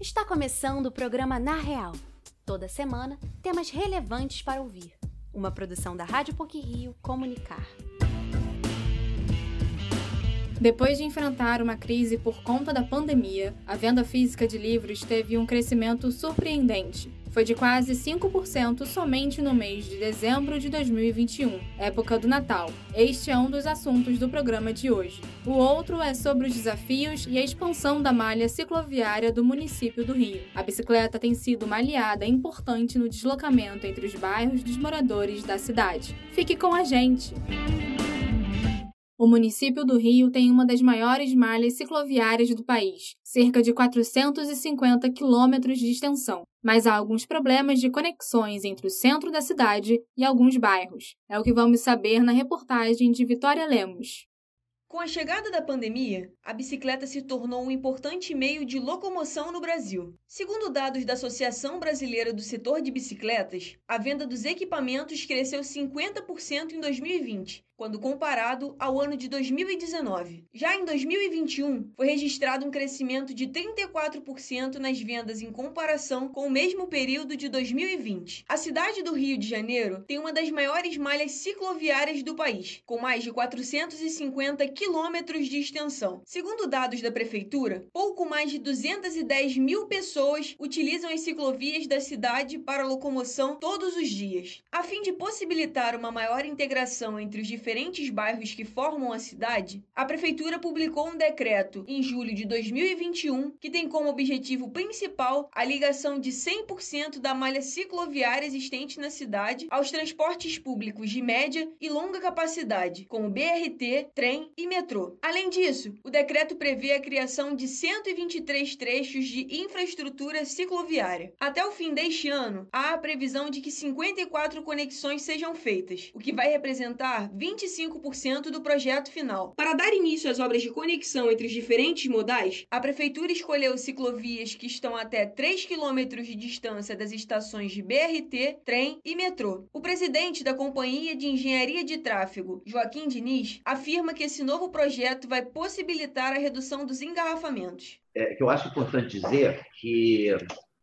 Está começando o programa Na Real. Toda semana, temas relevantes para ouvir. Uma produção da Rádio PUC Rio Comunicar. Depois de enfrentar uma crise por conta da pandemia, a venda física de livros teve um crescimento surpreendente foi de quase 5% somente no mês de dezembro de 2021, época do Natal. Este é um dos assuntos do programa de hoje. O outro é sobre os desafios e a expansão da malha cicloviária do município do Rio. A bicicleta tem sido uma aliada importante no deslocamento entre os bairros dos moradores da cidade. Fique com a gente! O município do Rio tem uma das maiores malhas cicloviárias do país, cerca de 450 quilômetros de extensão, mas há alguns problemas de conexões entre o centro da cidade e alguns bairros. É o que vamos saber na reportagem de Vitória Lemos. Com a chegada da pandemia, a bicicleta se tornou um importante meio de locomoção no Brasil. Segundo dados da Associação Brasileira do Setor de Bicicletas, a venda dos equipamentos cresceu 50% em 2020, quando comparado ao ano de 2019. Já em 2021, foi registrado um crescimento de 34% nas vendas em comparação com o mesmo período de 2020. A cidade do Rio de Janeiro tem uma das maiores malhas cicloviárias do país, com mais de 450 quilômetros de extensão. Segundo dados da prefeitura, pouco mais de 210 mil pessoas utilizam as ciclovias da cidade para locomoção todos os dias. A fim de possibilitar uma maior integração entre os diferentes diferentes bairros que formam a cidade, a Prefeitura publicou um decreto em julho de 2021 que tem como objetivo principal a ligação de 100% da malha cicloviária existente na cidade aos transportes públicos de média e longa capacidade, como BRT, trem e metrô. Além disso, o decreto prevê a criação de 123 trechos de infraestrutura cicloviária. Até o fim deste ano, há a previsão de que 54 conexões sejam feitas, o que vai representar 20 25% do projeto final. Para dar início às obras de conexão entre os diferentes modais, a Prefeitura escolheu ciclovias que estão até 3 km de distância das estações de BRT, trem e metrô. O presidente da Companhia de Engenharia de Tráfego, Joaquim Diniz, afirma que esse novo projeto vai possibilitar a redução dos engarrafamentos. É, que eu acho importante dizer que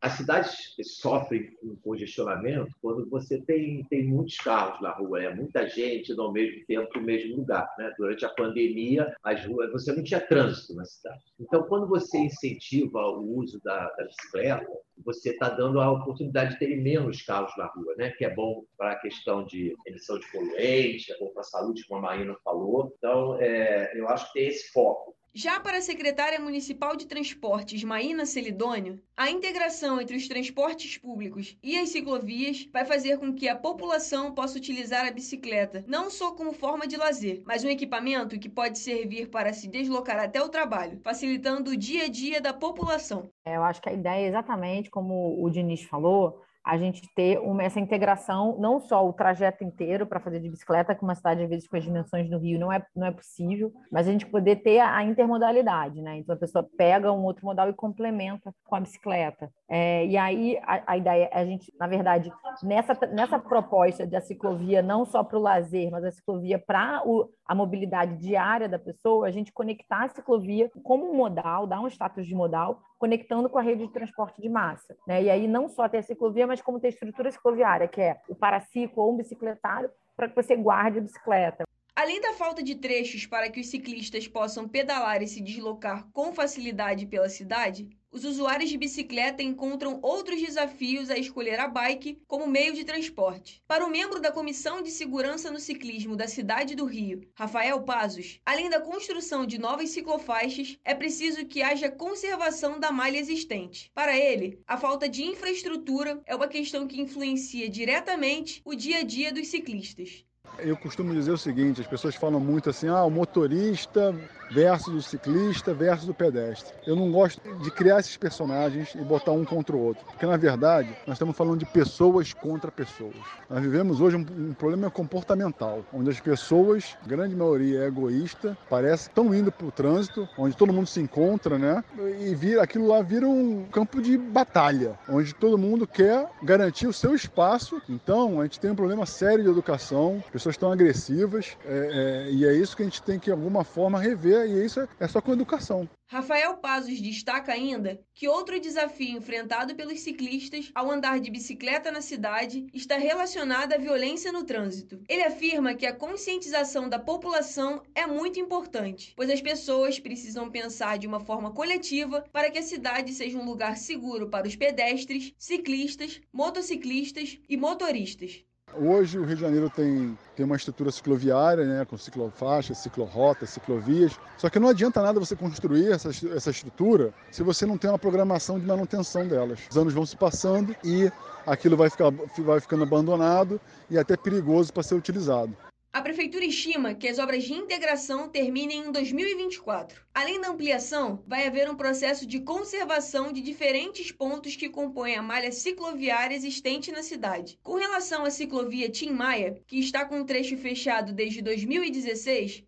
as cidades sofrem com congestionamento quando você tem, tem muitos carros na rua, né? muita gente no mesmo tempo no mesmo lugar. Né? Durante a pandemia, as ruas, você não tinha trânsito na cidade. Então, quando você incentiva o uso da, da bicicleta, você está dando a oportunidade de ter menos carros na rua, né? que é bom para a questão de emissão de poluentes, é bom para a saúde, como a Marina falou. Então, é, eu acho que tem esse foco. Já para a secretária municipal de transportes, Maína Celidônio, a integração entre os transportes públicos e as ciclovias vai fazer com que a população possa utilizar a bicicleta não só como forma de lazer, mas um equipamento que pode servir para se deslocar até o trabalho, facilitando o dia a dia da população. É, eu acho que a ideia é exatamente como o Diniz falou, a gente ter uma, essa integração, não só o trajeto inteiro para fazer de bicicleta, que uma cidade, às vezes, com as dimensões do Rio não é, não é possível, mas a gente poder ter a, a intermodalidade, né? Então, a pessoa pega um outro modal e complementa com a bicicleta. É, e aí, a, a, ideia é a gente, na verdade, nessa, nessa proposta da ciclovia, não só para o lazer, mas a ciclovia para a mobilidade diária da pessoa, a gente conectar a ciclovia como um modal, dar um status de modal, conectando com a rede de transporte de massa. Né? E aí não só ter a ciclovia, mas como ter estrutura cicloviária, que é o paraciclo ou um bicicletário, para que você guarde a bicicleta. Além da falta de trechos para que os ciclistas possam pedalar e se deslocar com facilidade pela cidade, os usuários de bicicleta encontram outros desafios a escolher a bike como meio de transporte. Para o membro da Comissão de Segurança no Ciclismo da cidade do Rio, Rafael Pazos, além da construção de novas ciclofaixas, é preciso que haja conservação da malha existente. Para ele, a falta de infraestrutura é uma questão que influencia diretamente o dia a dia dos ciclistas. Eu costumo dizer o seguinte: as pessoas falam muito assim, ah, o motorista versus o ciclista versus o pedestre. Eu não gosto de criar esses personagens e botar um contra o outro, porque na verdade nós estamos falando de pessoas contra pessoas. Nós vivemos hoje um, um problema comportamental, onde as pessoas, grande maioria é egoísta, parece estão indo para o trânsito, onde todo mundo se encontra, né? E vira, aquilo lá vira um campo de batalha, onde todo mundo quer garantir o seu espaço. Então a gente tem um problema sério de educação pessoas estão agressivas é, é, e é isso que a gente tem que, de alguma forma, rever, e isso é, é só com educação. Rafael Pazos destaca ainda que outro desafio enfrentado pelos ciclistas ao andar de bicicleta na cidade está relacionado à violência no trânsito. Ele afirma que a conscientização da população é muito importante, pois as pessoas precisam pensar de uma forma coletiva para que a cidade seja um lugar seguro para os pedestres, ciclistas, motociclistas e motoristas. Hoje o Rio de Janeiro tem, tem uma estrutura cicloviária, né, com ciclofaixas, ciclorotas, ciclovias. Só que não adianta nada você construir essa, essa estrutura se você não tem uma programação de manutenção delas. Os anos vão se passando e aquilo vai, ficar, vai ficando abandonado e até perigoso para ser utilizado. A Prefeitura estima que as obras de integração terminem em 2024. Além da ampliação, vai haver um processo de conservação de diferentes pontos que compõem a malha cicloviária existente na cidade. Com relação à ciclovia Tim Maia, que está com o trecho fechado desde 2016,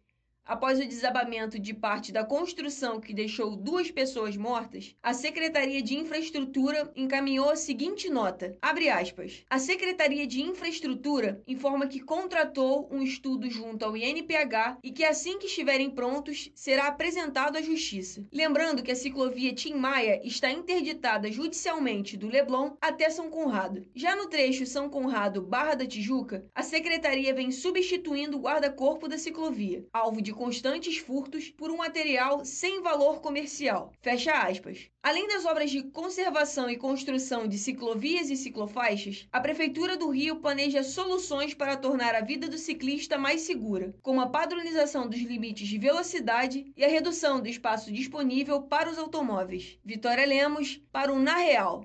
Após o desabamento de parte da construção que deixou duas pessoas mortas, a Secretaria de Infraestrutura encaminhou a seguinte nota: aspas, A Secretaria de Infraestrutura informa que contratou um estudo junto ao INPH e que assim que estiverem prontos será apresentado à Justiça. Lembrando que a ciclovia Tim Maia está interditada judicialmente do Leblon até São Conrado. Já no trecho São Conrado Barra da Tijuca, a secretaria vem substituindo o guarda-corpo da ciclovia, alvo de constantes furtos por um material sem valor comercial. Fecha aspas. Além das obras de conservação e construção de ciclovias e ciclofaixas, a Prefeitura do Rio planeja soluções para tornar a vida do ciclista mais segura, como a padronização dos limites de velocidade e a redução do espaço disponível para os automóveis. Vitória Lemos, para o Na Real.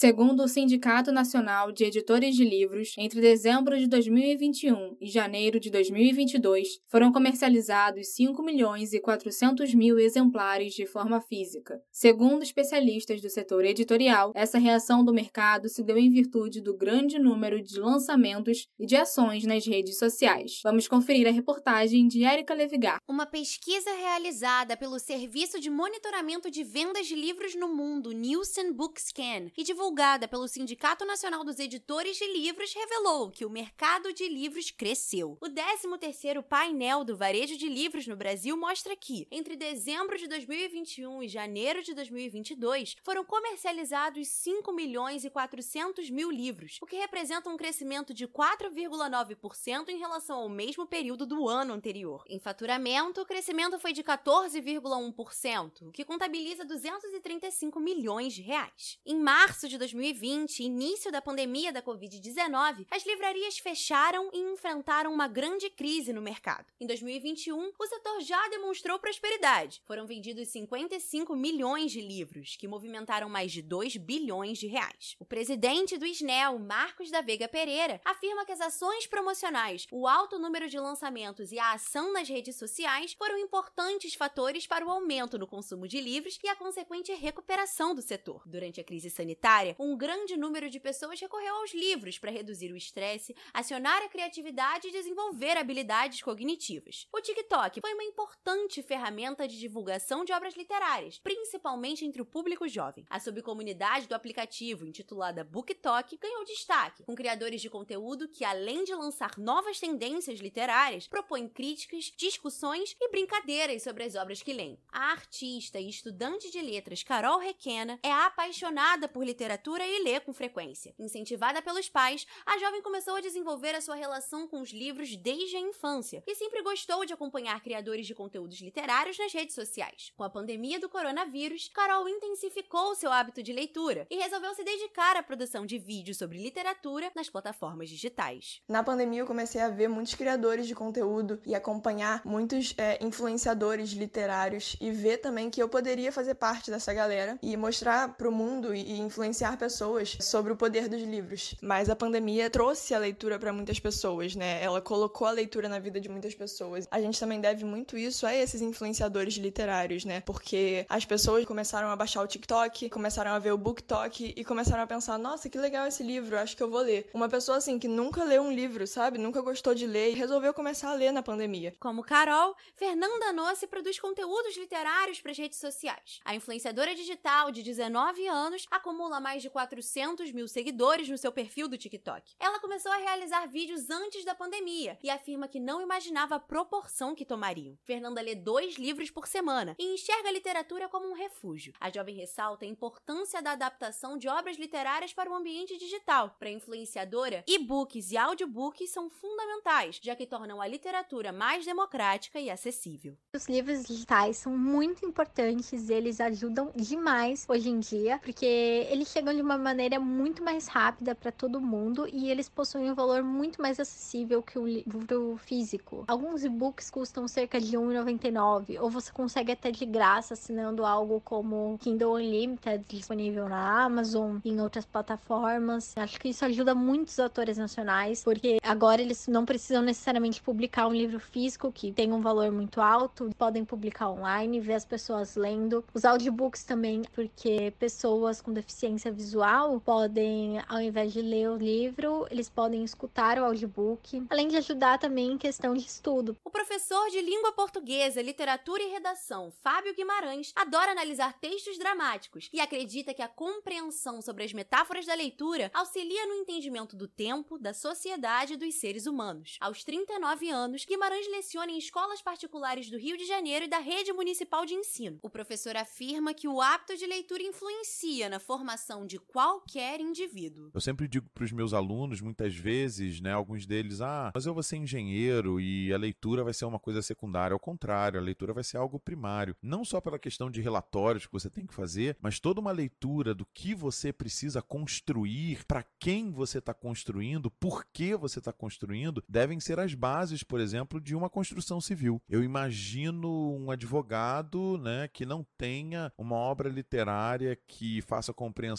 Segundo o Sindicato Nacional de Editores de Livros, entre dezembro de 2021 e janeiro de 2022, foram comercializados 5 milhões e 400 mil exemplares de forma física. Segundo especialistas do setor editorial, essa reação do mercado se deu em virtude do grande número de lançamentos e de ações nas redes sociais. Vamos conferir a reportagem de Erika Levigar. Uma pesquisa realizada pelo Serviço de Monitoramento de Vendas de Livros no Mundo, Nielsen Bookscan, e divulgada divulgada pelo Sindicato Nacional dos Editores de Livros, revelou que o mercado de livros cresceu. O 13º painel do varejo de livros no Brasil mostra que, entre dezembro de 2021 e janeiro de 2022, foram comercializados 5 milhões e 400 mil livros, o que representa um crescimento de 4,9% em relação ao mesmo período do ano anterior. Em faturamento, o crescimento foi de 14,1%, o que contabiliza 235 milhões de reais. Em março de 2020, início da pandemia da Covid-19, as livrarias fecharam e enfrentaram uma grande crise no mercado. Em 2021, o setor já demonstrou prosperidade. Foram vendidos 55 milhões de livros, que movimentaram mais de 2 bilhões de reais. O presidente do SNEL, Marcos da Veiga Pereira, afirma que as ações promocionais, o alto número de lançamentos e a ação nas redes sociais foram importantes fatores para o aumento no consumo de livros e a consequente recuperação do setor. Durante a crise sanitária, um grande número de pessoas recorreu aos livros para reduzir o estresse, acionar a criatividade e desenvolver habilidades cognitivas. O TikTok foi uma importante ferramenta de divulgação de obras literárias, principalmente entre o público jovem. A subcomunidade do aplicativo, intitulada BookTok, ganhou destaque, com criadores de conteúdo que, além de lançar novas tendências literárias, propõem críticas, discussões e brincadeiras sobre as obras que leem. A artista e estudante de letras Carol Requena é apaixonada por literatura literatura e lê com frequência. Incentivada pelos pais, a jovem começou a desenvolver a sua relação com os livros desde a infância e sempre gostou de acompanhar criadores de conteúdos literários nas redes sociais. Com a pandemia do coronavírus, Carol intensificou seu hábito de leitura e resolveu se dedicar à produção de vídeos sobre literatura nas plataformas digitais. Na pandemia, eu comecei a ver muitos criadores de conteúdo e acompanhar muitos é, influenciadores literários e ver também que eu poderia fazer parte dessa galera e mostrar para o mundo e influenciar influenciar pessoas sobre o poder dos livros. Mas a pandemia trouxe a leitura para muitas pessoas, né? Ela colocou a leitura na vida de muitas pessoas. A gente também deve muito isso a esses influenciadores literários, né? Porque as pessoas começaram a baixar o TikTok, começaram a ver o BookTok e começaram a pensar: nossa, que legal esse livro, acho que eu vou ler. Uma pessoa assim que nunca leu um livro, sabe? Nunca gostou de ler e resolveu começar a ler na pandemia. Como Carol, Fernanda Nossi produz conteúdos literários para as redes sociais. A influenciadora digital de 19 anos acumula mais mais de 400 mil seguidores no seu perfil do TikTok. Ela começou a realizar vídeos antes da pandemia e afirma que não imaginava a proporção que tomariam. Fernanda lê dois livros por semana e enxerga a literatura como um refúgio. A jovem ressalta a importância da adaptação de obras literárias para o ambiente digital. Para a influenciadora, e-books e audiobooks são fundamentais, já que tornam a literatura mais democrática e acessível. Os livros digitais são muito importantes, eles ajudam demais hoje em dia, porque eles chegam de uma maneira muito mais rápida para todo mundo e eles possuem um valor muito mais acessível que o livro físico. Alguns e-books custam cerca de R$ 1,99 ou você consegue até de graça assinando algo como Kindle Unlimited disponível na Amazon e em outras plataformas. Acho que isso ajuda muitos autores nacionais, porque agora eles não precisam necessariamente publicar um livro físico que tem um valor muito alto, podem publicar online, ver as pessoas lendo. Os audiobooks também, porque pessoas com deficiência visual podem, ao invés de ler o livro, eles podem escutar o audiobook, além de ajudar também em questão de estudo. O professor de língua portuguesa, literatura e redação, Fábio Guimarães, adora analisar textos dramáticos e acredita que a compreensão sobre as metáforas da leitura auxilia no entendimento do tempo, da sociedade e dos seres humanos. Aos 39 anos, Guimarães leciona em escolas particulares do Rio de Janeiro e da rede municipal de ensino. O professor afirma que o hábito de leitura influencia na formação de qualquer indivíduo. Eu sempre digo para os meus alunos, muitas vezes, né, alguns deles, ah, mas eu vou ser engenheiro e a leitura vai ser uma coisa secundária. Ao contrário, a leitura vai ser algo primário. Não só pela questão de relatórios que você tem que fazer, mas toda uma leitura do que você precisa construir, para quem você está construindo, por que você está construindo, devem ser as bases, por exemplo, de uma construção civil. Eu imagino um advogado né, que não tenha uma obra literária que faça a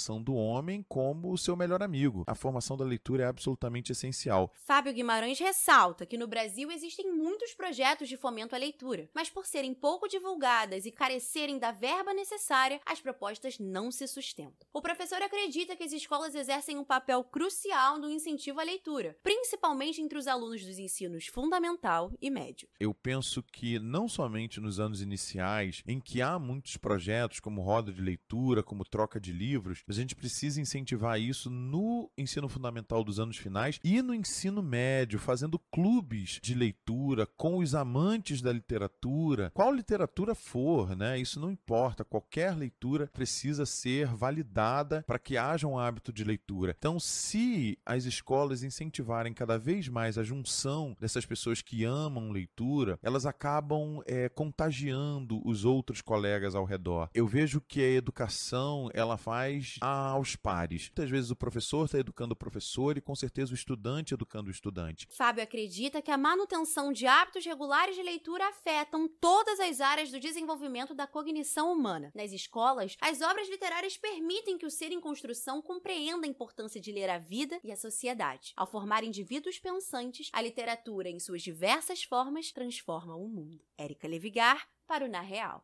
compreensão do homem como o seu melhor amigo. A formação da leitura é absolutamente essencial. Fábio Guimarães ressalta que no Brasil existem muitos projetos de fomento à leitura, mas por serem pouco divulgadas e carecerem da verba necessária, as propostas não se sustentam. O professor acredita que as escolas exercem um papel crucial no incentivo à leitura, principalmente entre os alunos dos ensinos fundamental e médio. Eu penso que não somente nos anos iniciais, em que há muitos projetos como roda de leitura, como troca de livros, a gente precisa incentivar isso no ensino fundamental dos anos finais e no ensino médio, fazendo clubes de leitura com os amantes da literatura, qual literatura for, né? Isso não importa, qualquer leitura precisa ser validada para que haja um hábito de leitura. Então, se as escolas incentivarem cada vez mais a junção dessas pessoas que amam leitura, elas acabam é, contagiando os outros colegas ao redor. Eu vejo que a educação ela faz aos pares. Muitas vezes o professor está educando o professor e com certeza o estudante educando o estudante. Fábio acredita que a manutenção de hábitos regulares de leitura afetam todas as áreas do desenvolvimento da cognição humana. Nas escolas, as obras literárias permitem que o ser em construção compreenda a importância de ler a vida e a sociedade. Ao formar indivíduos pensantes, a literatura, em suas diversas formas, transforma o mundo. Érica Levigar, para o Na Real.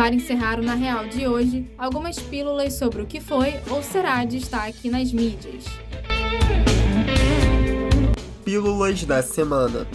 Para encerrar o Na Real de hoje, algumas pílulas sobre o que foi ou será destaque nas mídias. Pílulas da semana.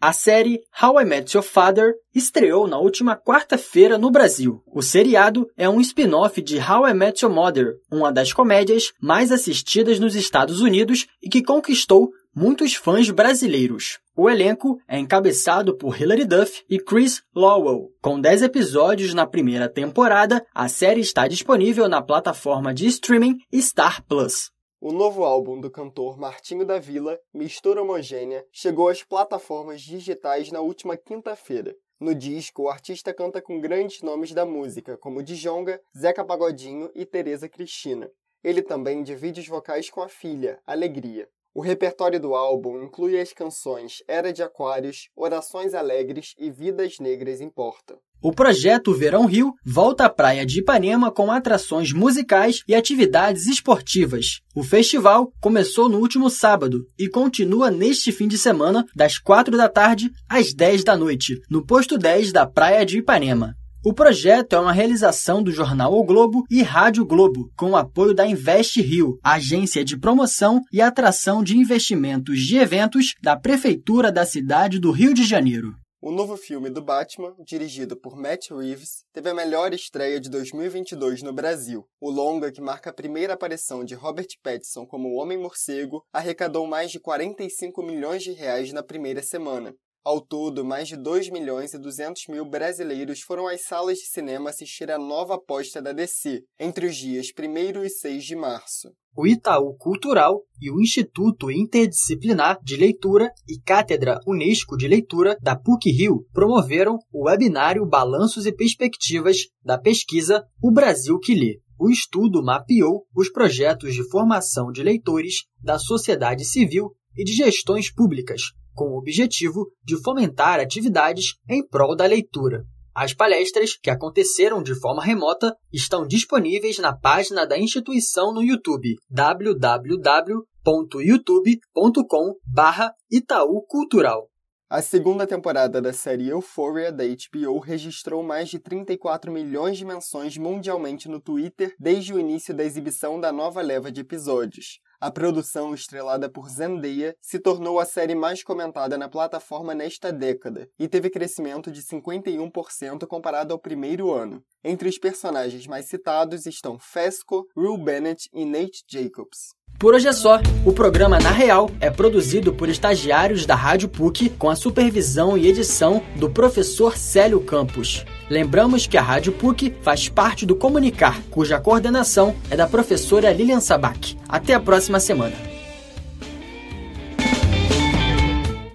A série How I Met Your Father estreou na última quarta-feira no Brasil. O seriado é um spin-off de How I Met Your Mother, uma das comédias mais assistidas nos Estados Unidos e que conquistou muitos fãs brasileiros. O elenco é encabeçado por Hilary Duff e Chris Lowell. Com 10 episódios na primeira temporada, a série está disponível na plataforma de streaming Star Plus. O novo álbum do cantor Martinho da Vila, Mistura Homogênea, chegou às plataformas digitais na última quinta-feira. No disco, o artista canta com grandes nomes da música, como Djonga, Zeca Pagodinho e Tereza Cristina. Ele também divide os vocais com a filha, Alegria. O repertório do álbum inclui as canções Era de Aquários, Orações Alegres e Vidas Negras Importa. O projeto Verão Rio volta à praia de Ipanema com atrações musicais e atividades esportivas. O festival começou no último sábado e continua neste fim de semana, das 4 da tarde às 10 da noite, no posto 10 da praia de Ipanema. O projeto é uma realização do jornal O Globo e Rádio Globo, com o apoio da Invest Rio, agência de promoção e atração de investimentos de eventos da Prefeitura da cidade do Rio de Janeiro. O novo filme do Batman, dirigido por Matt Reeves, teve a melhor estreia de 2022 no Brasil. O longa, que marca a primeira aparição de Robert Pattinson como Homem-Morcego, arrecadou mais de 45 milhões de reais na primeira semana. Ao todo, mais de 2 milhões e 200 mil brasileiros foram às salas de cinema assistir a nova aposta da DC, entre os dias 1 e 6 de março. O Itaú Cultural e o Instituto Interdisciplinar de Leitura e Cátedra Unesco de Leitura da PUC-Rio promoveram o webinário Balanços e Perspectivas da pesquisa O Brasil que Lê. O estudo mapeou os projetos de formação de leitores da sociedade civil e de gestões públicas, com o objetivo de fomentar atividades em prol da leitura. As palestras, que aconteceram de forma remota, estão disponíveis na página da instituição no YouTube www.youtube.com/itaú Cultural. A segunda temporada da série Euphoria da HBO registrou mais de 34 milhões de menções mundialmente no Twitter desde o início da exibição da nova leva de episódios. A produção, estrelada por Zendaya, se tornou a série mais comentada na plataforma nesta década e teve crescimento de 51% comparado ao primeiro ano. Entre os personagens mais citados estão Fesco, Will Bennett e Nate Jacobs. Por hoje é só. O programa Na Real é produzido por estagiários da Rádio PUC com a supervisão e edição do professor Célio Campos. Lembramos que a Rádio PUC faz parte do Comunicar, cuja coordenação é da professora Lilian Sabac. Até a próxima semana.